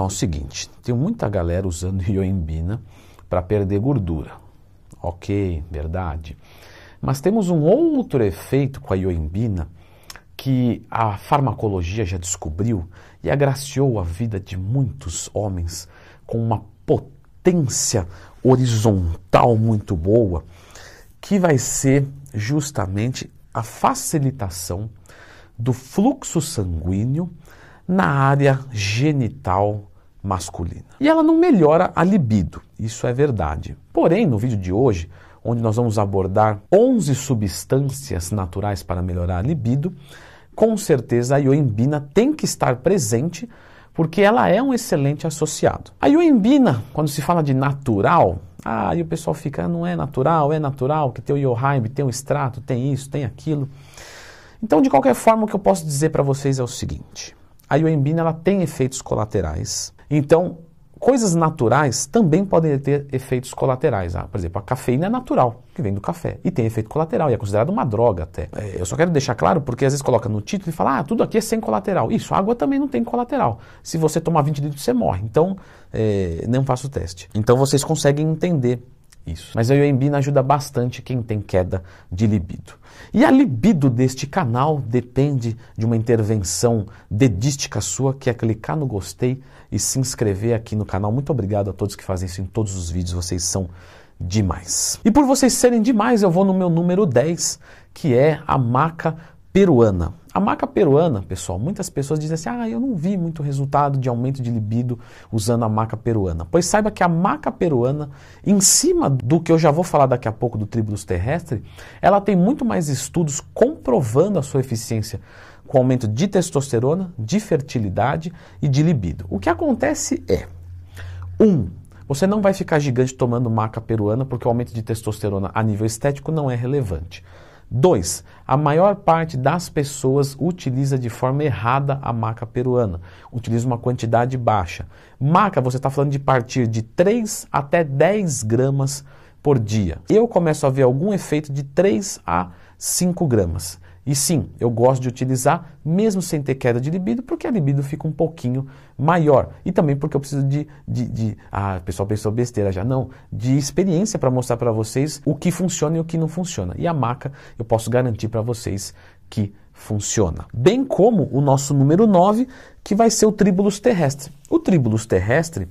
Então é o seguinte, tem muita galera usando ioimbina para perder gordura. Ok, verdade. Mas temos um outro efeito com a ioimbina que a farmacologia já descobriu e agraciou a vida de muitos homens com uma potência horizontal muito boa, que vai ser justamente a facilitação do fluxo sanguíneo na área genital masculina. E ela não melhora a libido, isso é verdade. Porém, no vídeo de hoje, onde nós vamos abordar 11 substâncias naturais para melhorar a libido, com certeza a ioimbina tem que estar presente porque ela é um excelente associado. A ioimbina, quando se fala de natural, ah, aí o pessoal fica, não é natural, é natural, que tem o ioheim, tem o extrato, tem isso, tem aquilo. Então, de qualquer forma, o que eu posso dizer para vocês é o seguinte: a ioimbina ela tem efeitos colaterais. Então, coisas naturais também podem ter efeitos colaterais. Ah, por exemplo, a cafeína é natural, que vem do café, e tem efeito colateral, e é considerado uma droga até. É, eu só quero deixar claro, porque às vezes coloca no título e fala, ah, tudo aqui é sem colateral. Isso, água também não tem colateral. Se você tomar 20 litros, você morre. Então, é, não faça o teste. Então, vocês conseguem entender isso. Mas a ioimbina ajuda bastante quem tem queda de libido. E a libido deste canal depende de uma intervenção dedística sua, que é clicar no gostei e se inscrever aqui no canal. Muito obrigado a todos que fazem isso em todos os vídeos, vocês são demais. E por vocês serem demais, eu vou no meu número 10, que é a maca peruana. A maca peruana, pessoal, muitas pessoas dizem assim: ah, eu não vi muito resultado de aumento de libido usando a maca peruana. Pois saiba que a maca peruana, em cima do que eu já vou falar daqui a pouco do tribulus terrestre, ela tem muito mais estudos comprovando a sua eficiência com aumento de testosterona, de fertilidade e de libido. O que acontece é: um, você não vai ficar gigante tomando maca peruana porque o aumento de testosterona a nível estético não é relevante. Dois, a maior parte das pessoas utiliza de forma errada a maca peruana, utiliza uma quantidade baixa. Maca, você está falando de partir de 3 até 10 gramas por dia. Eu começo a ver algum efeito de 3 a 5 gramas. E sim, eu gosto de utilizar mesmo sem ter queda de libido, porque a libido fica um pouquinho maior. E também porque eu preciso de. de, de ah, o pessoal pensou besteira já. Não, de experiência para mostrar para vocês o que funciona e o que não funciona. E a maca eu posso garantir para vocês que funciona. Bem como o nosso número 9, que vai ser o tribulus terrestre. O tribulus terrestre,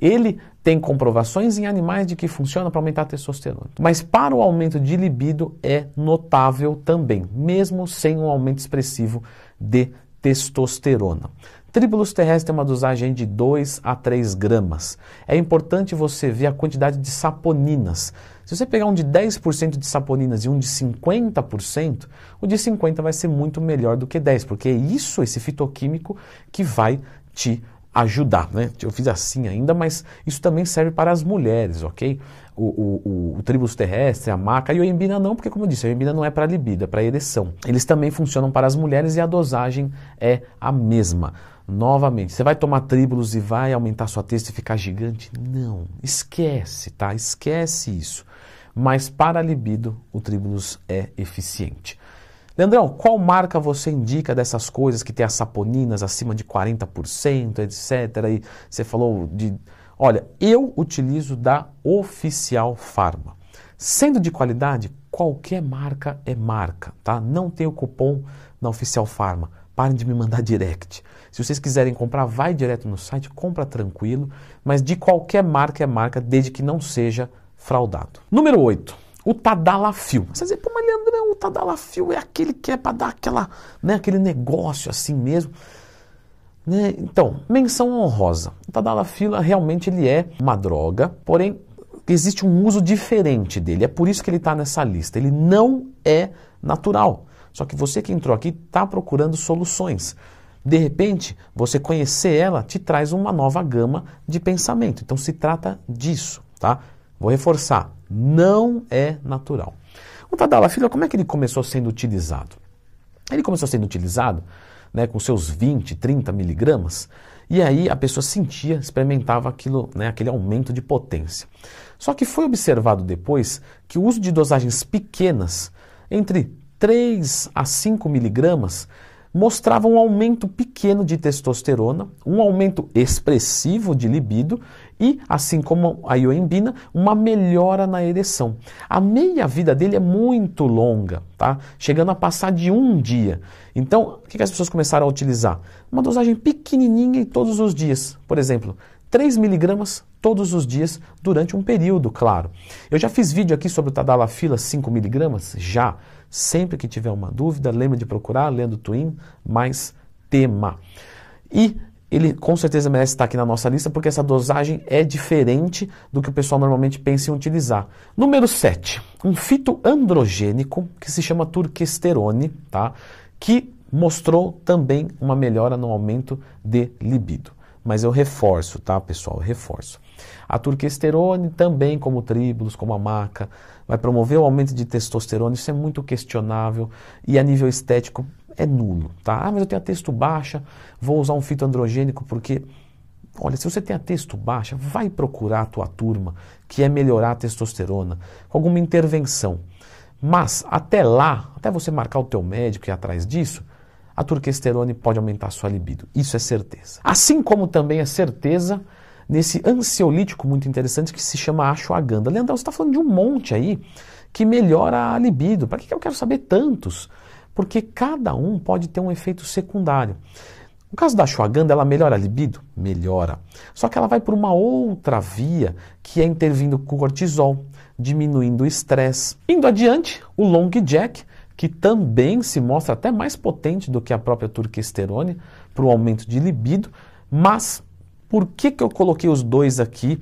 ele tem comprovações em animais de que funciona para aumentar a testosterona. Mas para o aumento de libido é notável também, mesmo sem um aumento expressivo de testosterona. Tribulus terrestre tem uma dosagem de 2 a 3 gramas. É importante você ver a quantidade de saponinas. Se você pegar um de 10% de saponinas e um de 50%, o de 50% vai ser muito melhor do que 10%, porque é isso, esse fitoquímico, que vai te ajudar. Né? Eu fiz assim ainda, mas isso também serve para as mulheres, ok? O, o, o, o tribus terrestre, a maca e o embina não, porque como eu disse, a embina não é para libido, é para ereção. Eles também funcionam para as mulheres e a dosagem é a mesma. Novamente, você vai tomar tribulus e vai aumentar sua testa e ficar gigante? Não, esquece, tá? Esquece isso. Mas para a libido, o tribulus é eficiente. Leandrão, qual marca você indica dessas coisas que tem as saponinas acima de 40%, etc. E você falou de. Olha, eu utilizo da Oficial Pharma. Sendo de qualidade, qualquer marca é marca, tá? Não tem o cupom na Oficial Pharma. Parem de me mandar direct. Se vocês quiserem comprar, vai direto no site, compra tranquilo, mas de qualquer marca é marca, desde que não seja fraudado. Número 8 o Tadalafil. Você dizer, pô, mas Leandrão, o Tadalafil é aquele que é para dar aquela, né, aquele negócio assim mesmo. Né? Então, menção honrosa. O Tadalafil realmente ele é uma droga, porém existe um uso diferente dele. É por isso que ele está nessa lista. Ele não é natural. Só que você que entrou aqui está procurando soluções. De repente, você conhecer ela te traz uma nova gama de pensamento. Então se trata disso, tá? Vou reforçar, não é natural. O Tadalafila, como é que ele começou sendo utilizado? Ele começou sendo utilizado né, com seus 20, 30 miligramas, e aí a pessoa sentia, experimentava aquilo, né, aquele aumento de potência. Só que foi observado depois que o uso de dosagens pequenas, entre 3 a 5 miligramas, mostrava um aumento pequeno de testosterona, um aumento expressivo de libido e, assim como a ioembina, uma melhora na ereção. A meia-vida dele é muito longa, tá? chegando a passar de um dia. Então, o que as pessoas começaram a utilizar? Uma dosagem pequenininha e todos os dias. Por exemplo, 3 miligramas todos os dias durante um período, claro. Eu já fiz vídeo aqui sobre o Tadalafila 5 miligramas, já. Sempre que tiver uma dúvida, lembre de procurar, lendo Twin, mais tema. E ele com certeza merece estar aqui na nossa lista porque essa dosagem é diferente do que o pessoal normalmente pensa em utilizar. Número 7, um fitoandrogênico que se chama turquesterone, tá? que mostrou também uma melhora no aumento de libido. Mas eu reforço, tá, pessoal? Eu reforço. A turquesterone também, como tríbulos, como a maca, vai promover o aumento de testosterona, isso é muito questionável e a nível estético é nulo, tá? Ah, mas eu tenho a texto baixa, vou usar um fitoandrogênico porque Olha, se você tem a texto baixa, vai procurar a tua turma, que é melhorar a testosterona, com alguma intervenção. Mas até lá, até você marcar o teu médico e ir atrás disso, a turquesterone pode aumentar sua libido. Isso é certeza. Assim como também é certeza nesse ansiolítico muito interessante que se chama ashwagandha. Leandrão, você está falando de um monte aí que melhora a libido. Para que eu quero saber tantos? Porque cada um pode ter um efeito secundário. No caso da ashwagandha, ela melhora a libido? Melhora. Só que ela vai por uma outra via, que é intervindo com cortisol, diminuindo o estresse. Indo adiante, o long jack, que também se mostra até mais potente do que a própria turquesterone para o aumento de libido, mas por que, que eu coloquei os dois aqui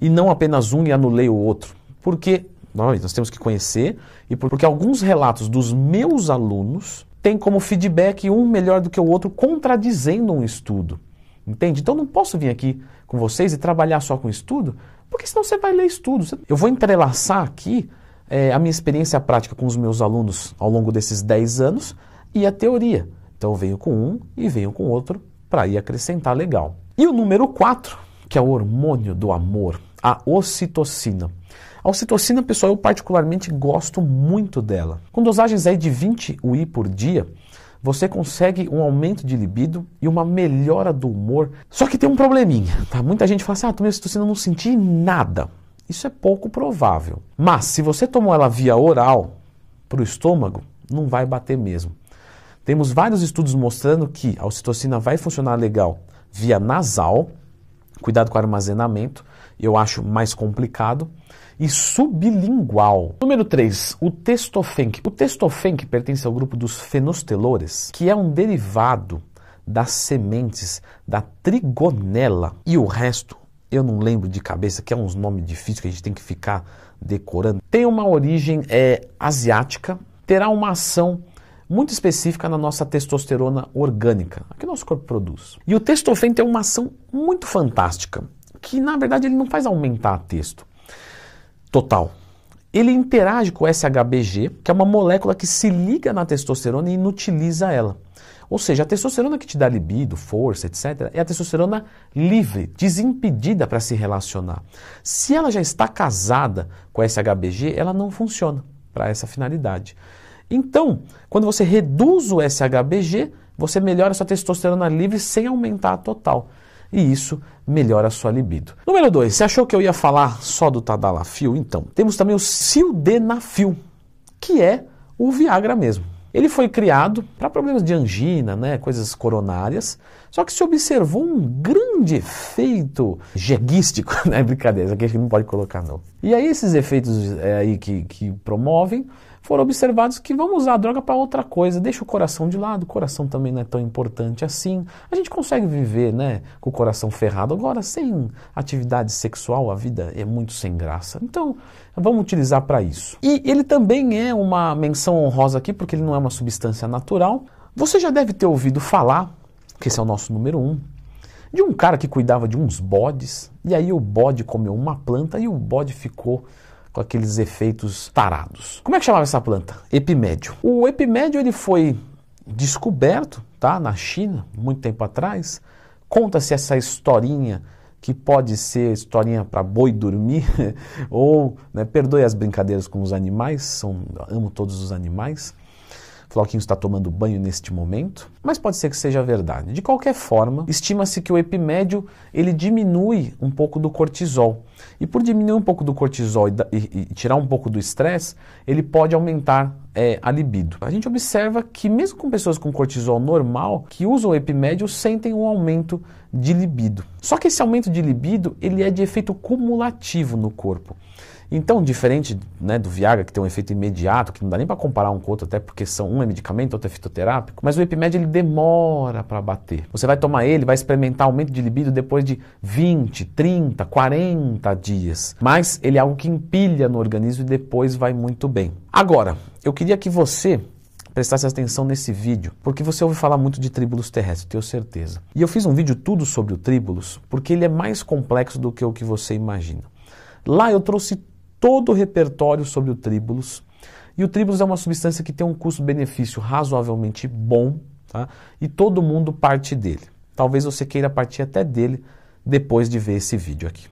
e não apenas um e anulei o outro? Porque nós temos que conhecer e porque alguns relatos dos meus alunos têm como feedback um melhor do que o outro, contradizendo um estudo. Entende? Então não posso vir aqui com vocês e trabalhar só com estudo, porque senão você vai ler estudo. Eu vou entrelaçar aqui é, a minha experiência prática com os meus alunos ao longo desses 10 anos e a teoria. Então venho com um e venho com outro para ir acrescentar legal. E o número 4, que é o hormônio do amor, a ocitocina. A ocitocina, pessoal, eu particularmente gosto muito dela. Com dosagens aí de 20 UI por dia, você consegue um aumento de libido e uma melhora do humor. Só que tem um probleminha, tá? Muita gente fala assim, ah, tomei ocitocina, não senti nada. Isso é pouco provável. Mas se você tomou ela via oral para o estômago, não vai bater mesmo. Temos vários estudos mostrando que a ocitocina vai funcionar legal via nasal, cuidado com o armazenamento, eu acho mais complicado, e sublingual. Número 3, o testofenc. O testofenc pertence ao grupo dos fenostelores, que é um derivado das sementes da trigonela. E o resto, eu não lembro de cabeça, que é uns nomes difíceis que a gente tem que ficar decorando. Tem uma origem é, asiática, terá uma ação muito específica na nossa testosterona orgânica, que nosso corpo produz. E o testofen tem uma ação muito fantástica, que na verdade ele não faz aumentar a testo total. Ele interage com o SHBG, que é uma molécula que se liga na testosterona e inutiliza ela. Ou seja, a testosterona que te dá libido, força, etc., é a testosterona livre, desimpedida para se relacionar. Se ela já está casada com o SHBG, ela não funciona para essa finalidade. Então, quando você reduz o SHBG, você melhora a sua testosterona livre sem aumentar a total. E isso melhora a sua libido. Número 2, você achou que eu ia falar só do Tadalafil? Então, temos também o Sildenafil, que é o Viagra mesmo. Ele foi criado para problemas de angina, né, coisas coronárias, só que se observou um grande efeito jeguístico, né, brincadeira, que a gente não pode colocar não. E aí esses efeitos é, aí que, que promovem foram observados que vamos usar a droga para outra coisa, deixa o coração de lado, o coração também não é tão importante assim. A gente consegue viver né, com o coração ferrado, agora sem atividade sexual a vida é muito sem graça. Então vamos utilizar para isso. E ele também é uma menção honrosa aqui, porque ele não é uma substância natural. Você já deve ter ouvido falar, que esse é o nosso número um, de um cara que cuidava de uns bodes, e aí o bode comeu uma planta e o bode ficou com aqueles efeitos tarados. Como é que chamava essa planta? Epimédio. O epimédio ele foi descoberto, tá, na China, muito tempo atrás. Conta-se essa historinha que pode ser historinha para boi dormir, ou, né, perdoe as brincadeiras com os animais, são, amo todos os animais. Floquinho está tomando banho neste momento, mas pode ser que seja verdade. De qualquer forma, estima-se que o epimédio ele diminui um pouco do cortisol. E por diminuir um pouco do cortisol e, e, e tirar um pouco do estresse, ele pode aumentar é, a libido. A gente observa que mesmo com pessoas com cortisol normal, que usam o epimédio, sentem um aumento de libido. Só que esse aumento de libido, ele é de efeito cumulativo no corpo. Então, diferente né, do Viagra, que tem um efeito imediato, que não dá nem para comparar um com outro, até porque são um é medicamento, outro é fitoterápico, mas o Epimed ele demora para bater. Você vai tomar ele, vai experimentar aumento de libido depois de 20, 30, 40 dias. Mas ele é algo que empilha no organismo e depois vai muito bem. Agora, eu queria que você prestasse atenção nesse vídeo, porque você ouve falar muito de tríbulos terrestres, tenho certeza. E eu fiz um vídeo tudo sobre o tríbulos, porque ele é mais complexo do que o que você imagina. Lá eu trouxe todo o repertório sobre o tríbulos. E o tríbulos é uma substância que tem um custo-benefício razoavelmente bom, tá? e todo mundo parte dele. Talvez você queira partir até dele depois de ver esse vídeo aqui.